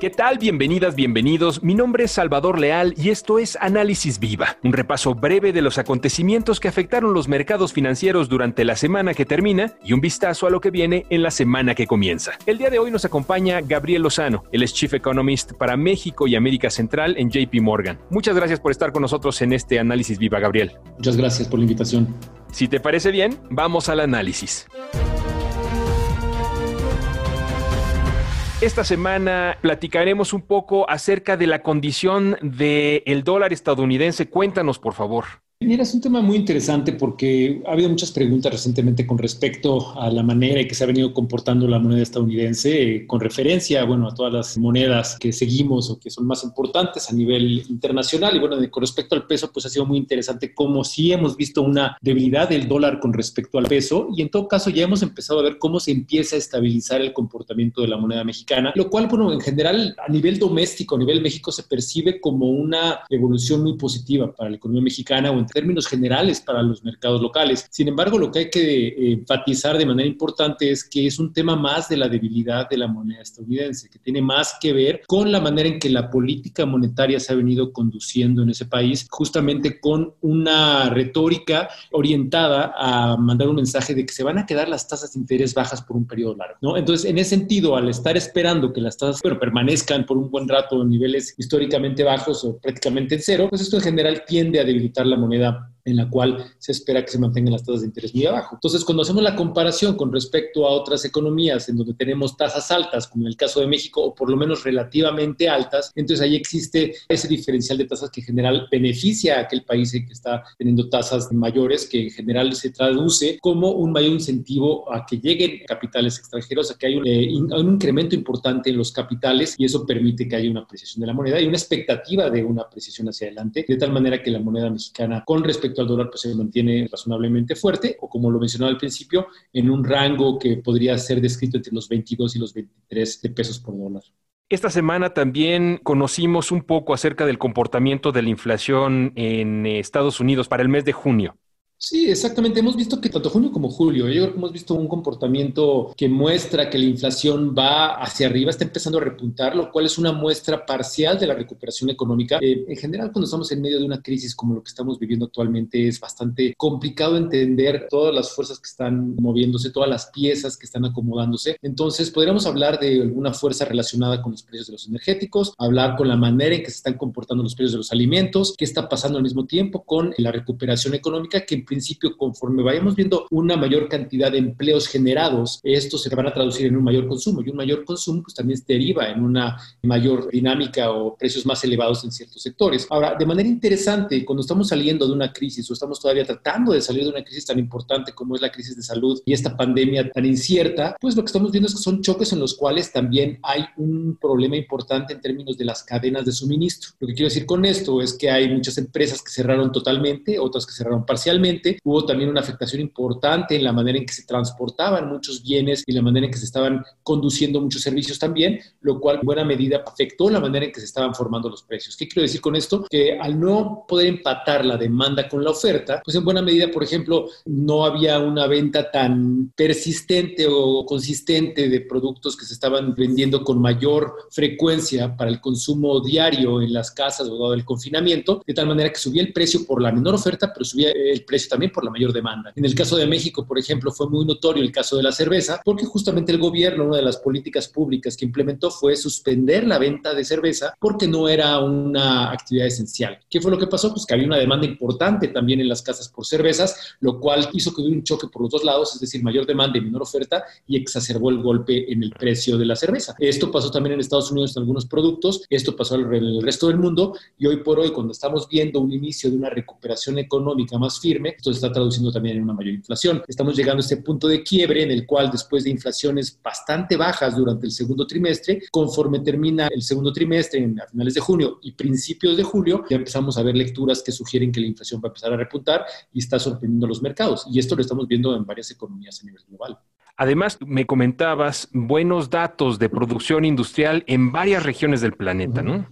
¿Qué tal? Bienvenidas, bienvenidos. Mi nombre es Salvador Leal y esto es Análisis Viva, un repaso breve de los acontecimientos que afectaron los mercados financieros durante la semana que termina y un vistazo a lo que viene en la semana que comienza. El día de hoy nos acompaña Gabriel Lozano, el es Chief Economist para México y América Central en JP Morgan. Muchas gracias por estar con nosotros en este Análisis Viva, Gabriel. Muchas gracias por la invitación. Si te parece bien, vamos al análisis. Esta semana platicaremos un poco acerca de la condición del dólar estadounidense. Cuéntanos, por favor. Mira, es un tema muy interesante porque ha habido muchas preguntas recientemente con respecto a la manera en que se ha venido comportando la moneda estadounidense, eh, con referencia, bueno, a todas las monedas que seguimos o que son más importantes a nivel internacional. Y bueno, con respecto al peso, pues ha sido muy interesante cómo sí hemos visto una debilidad del dólar con respecto al peso y en todo caso ya hemos empezado a ver cómo se empieza a estabilizar el comportamiento de la moneda mexicana, lo cual, bueno, en general a nivel doméstico, a nivel México, se percibe como una evolución muy positiva para la economía mexicana o en términos generales para los mercados locales. Sin embargo, lo que hay que eh, enfatizar de manera importante es que es un tema más de la debilidad de la moneda estadounidense, que tiene más que ver con la manera en que la política monetaria se ha venido conduciendo en ese país, justamente con una retórica orientada a mandar un mensaje de que se van a quedar las tasas de interés bajas por un periodo largo. ¿no? Entonces, en ese sentido, al estar esperando que las tasas bueno, permanezcan por un buen rato en niveles históricamente bajos o prácticamente en cero, pues esto en general tiende a debilitar la moneda comunidad en la cual se espera que se mantengan las tasas de interés muy abajo. Entonces, cuando hacemos la comparación con respecto a otras economías en donde tenemos tasas altas, como en el caso de México, o por lo menos relativamente altas, entonces ahí existe ese diferencial de tasas que en general beneficia a aquel país que está teniendo tasas mayores, que en general se traduce como un mayor incentivo a que lleguen capitales extranjeros, a que hay un, eh, un incremento importante en los capitales y eso permite que haya una apreciación de la moneda y una expectativa de una apreciación hacia adelante, de tal manera que la moneda mexicana con respecto al dólar pues se mantiene razonablemente fuerte o como lo mencionaba al principio, en un rango que podría ser descrito entre los 22 y los 23 de pesos por dólar. Esta semana también conocimos un poco acerca del comportamiento de la inflación en Estados Unidos para el mes de junio. Sí, exactamente. Hemos visto que tanto junio como julio, yo creo que hemos visto un comportamiento que muestra que la inflación va hacia arriba, está empezando a repuntar, lo cual es una muestra parcial de la recuperación económica. Eh, en general, cuando estamos en medio de una crisis como lo que estamos viviendo actualmente, es bastante complicado entender todas las fuerzas que están moviéndose, todas las piezas que están acomodándose. Entonces, podríamos hablar de alguna fuerza relacionada con los precios de los energéticos, hablar con la manera en que se están comportando los precios de los alimentos, qué está pasando al mismo tiempo con la recuperación económica que principio, conforme vayamos viendo una mayor cantidad de empleos generados, estos se van a traducir en un mayor consumo y un mayor consumo pues también deriva en una mayor dinámica o precios más elevados en ciertos sectores. Ahora, de manera interesante, cuando estamos saliendo de una crisis o estamos todavía tratando de salir de una crisis tan importante como es la crisis de salud y esta pandemia tan incierta, pues lo que estamos viendo es que son choques en los cuales también hay un problema importante en términos de las cadenas de suministro. Lo que quiero decir con esto es que hay muchas empresas que cerraron totalmente, otras que cerraron parcialmente, Hubo también una afectación importante en la manera en que se transportaban muchos bienes y la manera en que se estaban conduciendo muchos servicios también, lo cual en buena medida afectó la manera en que se estaban formando los precios. ¿Qué quiero decir con esto? Que al no poder empatar la demanda con la oferta, pues en buena medida, por ejemplo, no había una venta tan persistente o consistente de productos que se estaban vendiendo con mayor frecuencia para el consumo diario en las casas o dado el confinamiento, de tal manera que subía el precio por la menor oferta, pero subía el precio también por la mayor demanda. En el caso de México, por ejemplo, fue muy notorio el caso de la cerveza, porque justamente el gobierno, una de las políticas públicas que implementó fue suspender la venta de cerveza porque no era una actividad esencial. ¿Qué fue lo que pasó? Pues que había una demanda importante también en las casas por cervezas, lo cual hizo que hubiera un choque por los dos lados, es decir, mayor demanda y menor oferta, y exacerbó el golpe en el precio de la cerveza. Esto pasó también en Estados Unidos en algunos productos, esto pasó en el resto del mundo, y hoy por hoy, cuando estamos viendo un inicio de una recuperación económica más firme, esto se está traduciendo también en una mayor inflación. Estamos llegando a este punto de quiebre en el cual después de inflaciones bastante bajas durante el segundo trimestre, conforme termina el segundo trimestre, a finales de junio y principios de julio, ya empezamos a ver lecturas que sugieren que la inflación va a empezar a repuntar y está sorprendiendo a los mercados. Y esto lo estamos viendo en varias economías a nivel global. Además, me comentabas buenos datos de producción industrial en varias regiones del planeta, ¿no?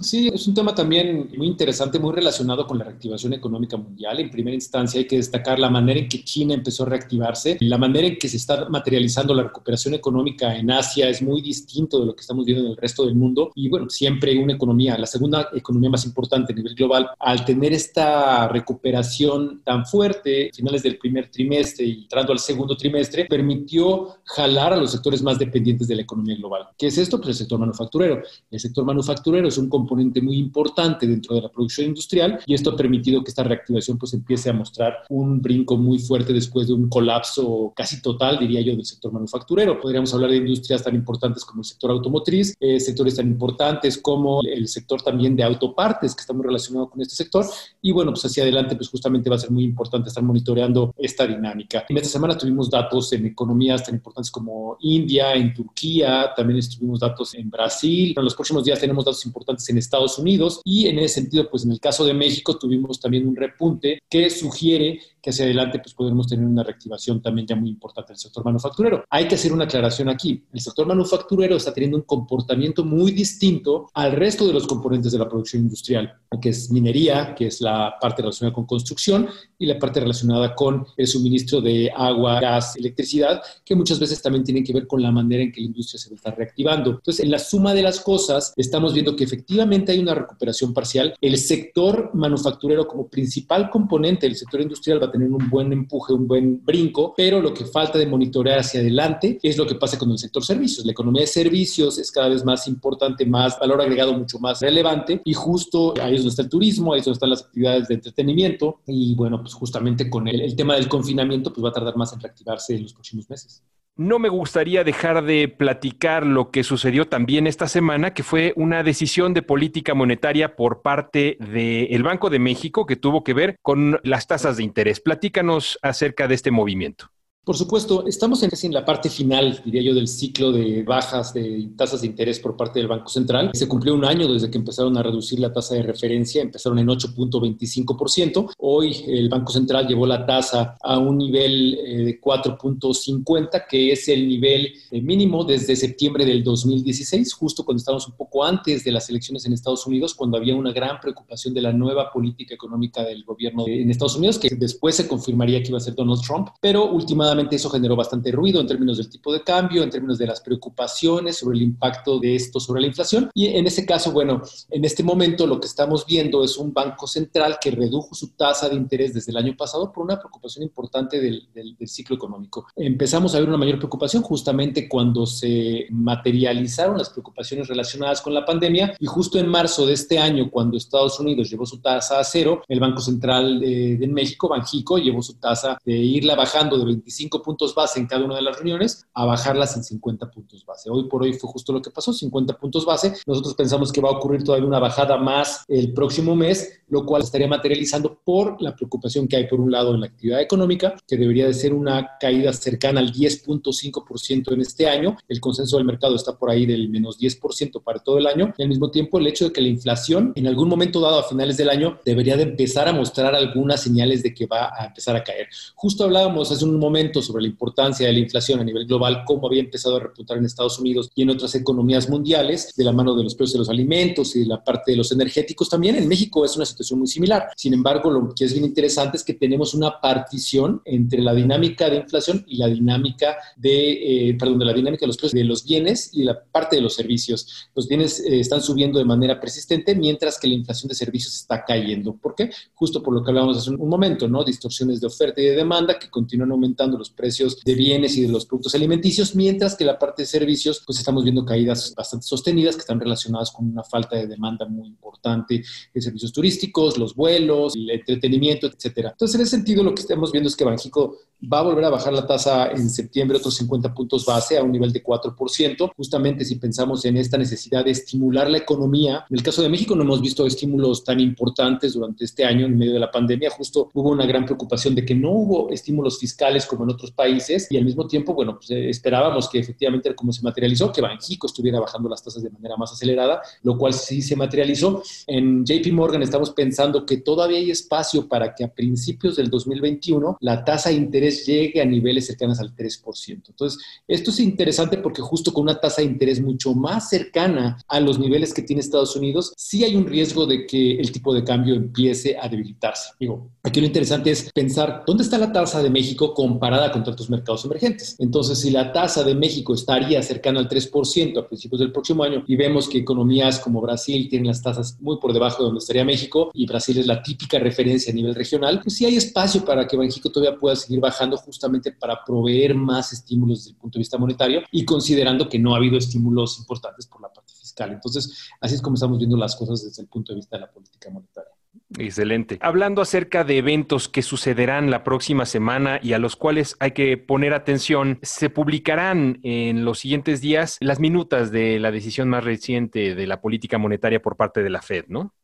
Sí, es un tema también muy interesante, muy relacionado con la reactivación económica mundial. En primera instancia hay que destacar la manera en que China empezó a reactivarse, la manera en que se está materializando la recuperación económica en Asia es muy distinto de lo que estamos viendo en el resto del mundo. Y bueno, siempre una economía, la segunda economía más importante a nivel global, al tener esta recuperación tan fuerte, finales del primer trimestre y entrando al segundo trimestre, permitió jalar a los sectores más dependientes de la economía global. ¿Qué es esto? Pues el sector manufacturero. El sector manufacturero es un componente muy importante dentro de la producción industrial y esto ha permitido que esta reactivación pues empiece a mostrar un brinco muy fuerte después de un colapso casi total, diría yo, del sector manufacturero. Podríamos hablar de industrias tan importantes como el sector automotriz, eh, sectores tan importantes como el sector también de autopartes, que está muy relacionado con este sector. Y bueno, pues hacia adelante, pues justamente va a ser muy importante estar monitoreando esta dinámica. En esta semana tuvimos datos en economías tan importantes como India, en Turquía, también tuvimos datos en Brasil. En los próximos días tenemos datos importantes importantes en Estados Unidos y en ese sentido, pues en el caso de México tuvimos también un repunte que sugiere que hacia adelante pues podremos tener una reactivación también ya muy importante del sector manufacturero. Hay que hacer una aclaración aquí. El sector manufacturero está teniendo un comportamiento muy distinto al resto de los componentes de la producción industrial, que es minería, que es la parte relacionada con construcción y la parte relacionada con el suministro de agua, gas, electricidad, que muchas veces también tienen que ver con la manera en que la industria se está reactivando. Entonces, en la suma de las cosas, estamos viendo que efectivamente hay una recuperación parcial. El sector manufacturero como principal componente del sector industrial va a tener un buen empuje, un buen brinco, pero lo que falta de monitorear hacia adelante es lo que pasa con el sector servicios. La economía de servicios es cada vez más importante, más valor agregado mucho más relevante y justo ahí es donde está el turismo, ahí es donde están las actividades de entretenimiento y bueno, pues justamente con el, tema del confinamiento pues va a tardar más en reactivarse en los próximos meses no me gustaría dejar de platicar lo que sucedió también esta semana, que fue una decisión de política monetaria por parte del Banco de México que tuvo que ver con las tasas de interés. Platícanos acerca de este movimiento. Por supuesto, estamos en, la parte final, diría yo, del ciclo de bajas de tasas de interés por parte del Banco Central. Se cumplió un año desde que empezaron a reducir la tasa de referencia, empezaron en 8.25%. Hoy el Banco Central llevó la tasa a un nivel eh, de 4.50, que es el nivel eh, mínimo desde septiembre del 2016, justo cuando estábamos un poco antes de las elecciones en Estados Unidos, cuando había una gran preocupación de la nueva política económica del gobierno en Estados Unidos, que después se confirmaría que iba a ser Donald Trump, pero últimamente eso generó bastante ruido en términos del tipo de cambio, en términos de las preocupaciones sobre el impacto de esto sobre la inflación. Y en ese caso, bueno, en este momento lo que estamos viendo es un banco central que redujo su tasa de interés desde el año pasado por una preocupación importante del, del, ciclo económico. Empezamos a ver una mayor preocupación justamente cuando se materializaron las preocupaciones relacionadas con la pandemia y justo en marzo de este año, cuando Estados Unidos llevó su tasa a cero, el Banco Central de, de México, Banjico, llevó su tasa de irla bajando de 25 puntos base en cada una de las reuniones a bajarlas en 50 puntos base. Hoy por hoy fue justo lo que pasó, 50 puntos base. Nosotros pensamos que va a ocurrir todavía una bajada más el próximo mes, lo cual estaría materializando por la preocupación que hay por un lado en la actividad económica, que debería de ser una caída cercana al 10.5% en este año. El consenso del mercado está por ahí del menos 10% para todo el año. Y al mismo tiempo, el hecho de que la inflación en algún momento dado a finales del año debería de empezar a mostrar algunas señales de que va a empezar a caer. Justo hablábamos hace un momento sobre la importancia de la inflación a nivel global, cómo había empezado a repuntar en Estados Unidos y en otras economías mundiales, de la mano de los precios de los alimentos y de la parte de los energéticos también. En México es una situación muy similar. Sin embargo, lo que es bien interesante es que tenemos una partición entre la dinámica de inflación y la dinámica de, eh, perdón, de la dinámica de los precios de los bienes y la parte de los servicios. Los bienes eh, están subiendo de manera persistente, mientras que la inflación de servicios está cayendo. ¿Por qué? Justo por lo que hablábamos hace un momento, ¿no? Distorsiones de oferta y de demanda que continúan aumentando los precios de bienes y de los productos alimenticios, mientras que la parte de servicios, pues estamos viendo caídas bastante sostenidas que están relacionadas con una falta de demanda muy importante de servicios turísticos, los vuelos, el entretenimiento, etcétera. Entonces, en ese sentido, lo que estamos viendo es que Banjico va a volver a bajar la tasa en septiembre otros 50 puntos base a un nivel de 4%, justamente si pensamos en esta necesidad de estimular la economía. En el caso de México no hemos visto estímulos tan importantes durante este año en medio de la pandemia, justo hubo una gran preocupación de que no hubo estímulos fiscales como en otros países y al mismo tiempo, bueno, pues eh, esperábamos que efectivamente como se materializó, que Banjico estuviera bajando las tasas de manera más acelerada, lo cual sí se materializó. En JP Morgan estamos pensando que todavía hay espacio para que a principios del 2021 la tasa de interés llegue a niveles cercanos al 3%. Entonces, esto es interesante porque justo con una tasa de interés mucho más cercana a los niveles que tiene Estados Unidos, sí hay un riesgo de que el tipo de cambio empiece a debilitarse. Digo, aquí lo interesante es pensar dónde está la tasa de México comparada con otros mercados emergentes. Entonces, si la tasa de México estaría cercana al 3% a principios del próximo año y vemos que economías como Brasil tienen las tasas muy por debajo de donde estaría México y Brasil es la típica referencia a nivel regional, pues sí hay espacio para que México todavía pueda seguir bajando justamente para proveer más estímulos desde el punto de vista monetario y considerando que no ha habido estímulos importantes por la parte fiscal. Entonces, así es como estamos viendo las cosas desde el punto de vista de la política monetaria. Excelente. Hablando acerca de eventos que sucederán la próxima semana y a los cuales hay que poner atención, se publicarán en los siguientes días las minutas de la decisión más reciente de la política monetaria por parte de la Fed, ¿no?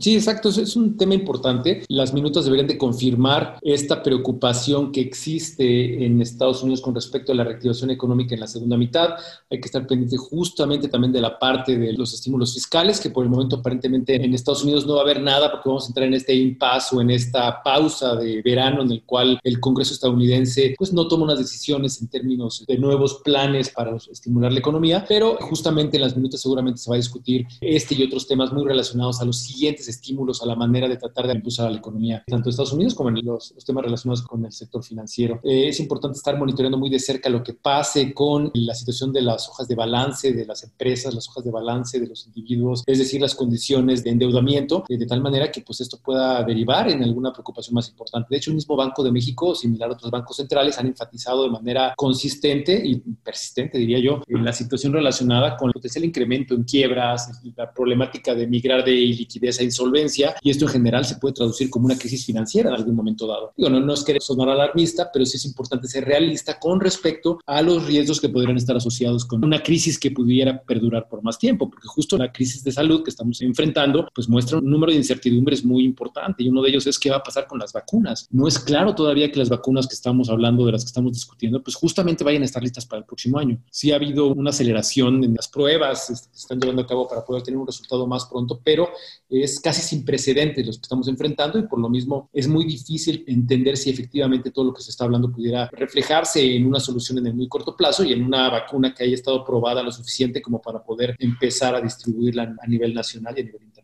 Sí, exacto, es un tema importante. Las minutas deberían de confirmar esta preocupación que existe en Estados Unidos con respecto a la reactivación económica en la segunda mitad. Hay que estar pendiente justamente también de la parte de los estímulos fiscales, que por el momento aparentemente en Estados Unidos no va a haber nada porque vamos a entrar en este impasse o en esta pausa de verano en el cual el Congreso estadounidense pues no toma unas decisiones en términos de nuevos planes para estimular la economía, pero justamente en las minutas seguramente se va a discutir este y otros temas muy relacionados a los siguientes estímulos a la manera de tratar de impulsar a la economía, tanto de Estados Unidos como en los, temas relacionados con el sector financiero. Eh, es importante estar monitoreando muy de cerca lo que pase con la situación de las hojas de balance de las empresas, las hojas de balance de los individuos, es decir, las condiciones de endeudamiento, eh, de tal manera que pues esto pueda derivar en alguna preocupación más importante. De hecho, el mismo Banco de México, similar a otros bancos centrales, han enfatizado de manera consistente y persistente, diría yo, en la situación relacionada con el potencial incremento en quiebras, la problemática de migrar de liquidez a insolvencia y esto en general se puede traducir como una crisis financiera en algún momento dado. Digo, no, no es que sonar alarmista, pero sí es importante ser realista con respecto a los riesgos que podrían estar asociados con una crisis que pudiera perdurar por más tiempo, porque justo la crisis de salud que estamos enfrentando pues muestra un número de incertidumbres muy importante y uno de ellos es qué va a pasar con las vacunas. No es claro todavía que las vacunas que estamos hablando, de las que estamos discutiendo, pues justamente vayan a estar listas para el próximo año. Sí ha habido una aceleración en las pruebas este, que se están llevando a cabo para poder tener un resultado más pronto, pero es casi sin precedentes los que estamos enfrentando y por lo mismo es muy difícil entender si efectivamente todo lo que se está hablando pudiera reflejarse en una solución en el muy corto plazo y en una vacuna que haya estado probada lo suficiente como para poder empezar a distribuirla a nivel nacional y a nivel internacional.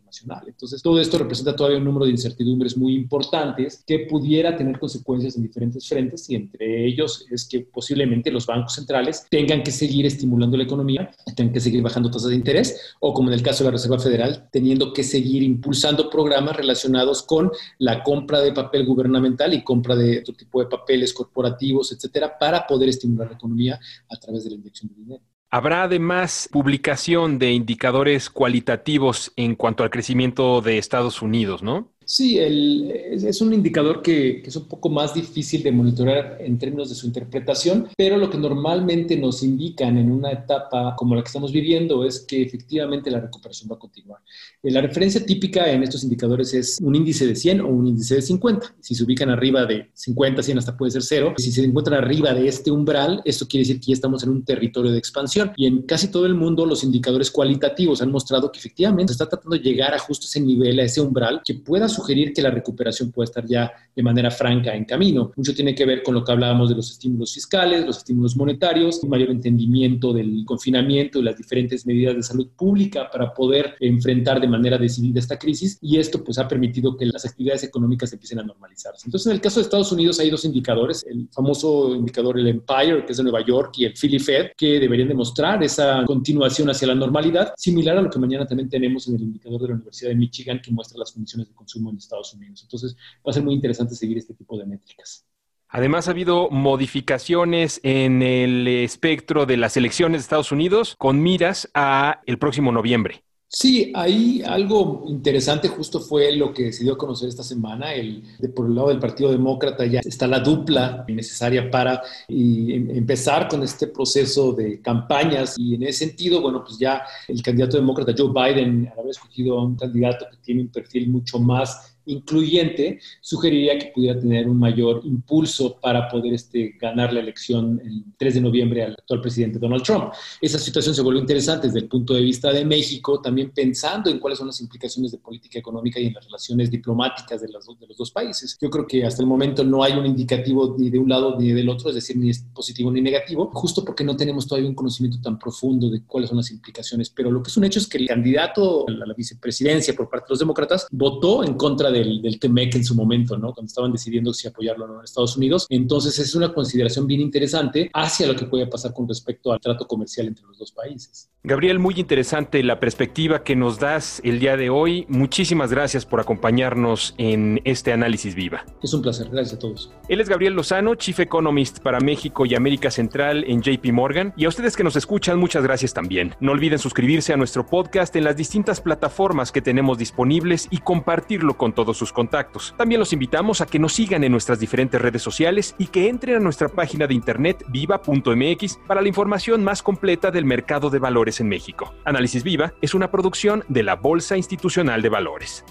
Entonces, todo esto representa todavía un número de incertidumbres muy importantes que pudiera tener consecuencias en diferentes frentes y entre ellos es que posiblemente los bancos centrales tengan que seguir estimulando la economía, tengan que seguir bajando tasas de interés o como en el caso de la Reserva Federal, teniendo que seguir impulsando programas relacionados con la compra de papel gubernamental y compra de otro tipo de papeles corporativos, etcétera, para poder estimular la economía a través de la inyección de dinero. Habrá además publicación de indicadores cualitativos en cuanto al crecimiento de Estados Unidos, ¿no? Sí, es, un indicador que, es un poco más difícil de monitorear en términos de su interpretación, pero lo que normalmente nos indican en una etapa como la que estamos viviendo es que efectivamente la recuperación va a continuar. Eh, la referencia típica en estos indicadores es un índice de 100 o un índice de 50. Si se ubican arriba de 50, 100 hasta puede ser cero. Si se encuentran arriba de este umbral, esto quiere decir que ya estamos en un territorio de expansión. Y en casi todo el mundo los indicadores cualitativos han mostrado que efectivamente se está tratando de llegar a justo ese nivel, a ese umbral, que pueda sugerir que la recuperación puede estar ya de manera franca en camino. Mucho tiene que ver con lo que hablábamos de los estímulos fiscales, los estímulos monetarios, un mayor entendimiento del confinamiento y las diferentes medidas de salud pública para poder enfrentar de manera decidida esta crisis y esto pues ha permitido que las actividades económicas empiecen a normalizarse. Entonces, en el caso de Estados Unidos hay dos indicadores, el famoso indicador el Empire, que es de Nueva York, y el Philly Fed, que deberían demostrar esa continuación hacia la normalidad, similar a lo que mañana también tenemos en el indicador de la Universidad de Michigan, que muestra las condiciones de consumo en Estados Unidos. Entonces, va a ser muy interesante seguir este tipo de métricas. Además, ha habido modificaciones en el espectro de las elecciones de Estados Unidos con miras a el próximo noviembre. Sí, ahí algo interesante justo fue lo que se dio a conocer esta semana. El, de, por el lado del Partido Demócrata ya está la dupla necesaria para em, empezar con este proceso de campañas y en ese sentido, bueno, pues ya el candidato demócrata Joe Biden haber escogido a un candidato que tiene un perfil mucho más incluyente, sugeriría que pudiera tener un mayor impulso para poder este, ganar la elección el 3 de noviembre al actual presidente Donald Trump. Esa situación se vuelve interesante desde el punto de vista de México, también pensando en cuáles son las implicaciones de política económica y en las relaciones diplomáticas de, las, de los dos países. Yo creo que hasta el momento no hay un indicativo ni de un lado ni del otro, es decir, ni es positivo ni negativo, justo porque no tenemos todavía un conocimiento tan profundo de cuáles son las implicaciones. Pero lo que es un hecho es que el candidato a la vicepresidencia por parte de los demócratas votó en contra del, del TEMEC en su momento, ¿no? Cuando estaban decidiendo si apoyarlo o no en Estados Unidos. Entonces es una consideración bien interesante hacia lo que puede pasar con respecto al trato comercial entre los dos países. Gabriel, muy interesante la perspectiva que nos das el día de hoy. Muchísimas gracias por acompañarnos en este análisis viva. Es un placer, gracias a todos. Él es Gabriel Lozano, Chief Economist para México y América Central en JP Morgan. Y a ustedes que nos escuchan, muchas gracias también. No olviden suscribirse a nuestro podcast en las distintas plataformas que tenemos disponibles y compartirlo con todos sus contactos. También los invitamos a que nos sigan en nuestras diferentes redes sociales y que entren a nuestra página de internet viva.mx para la información más completa del mercado de valores en México. Análisis Viva es una producción de la Bolsa Institucional de Valores.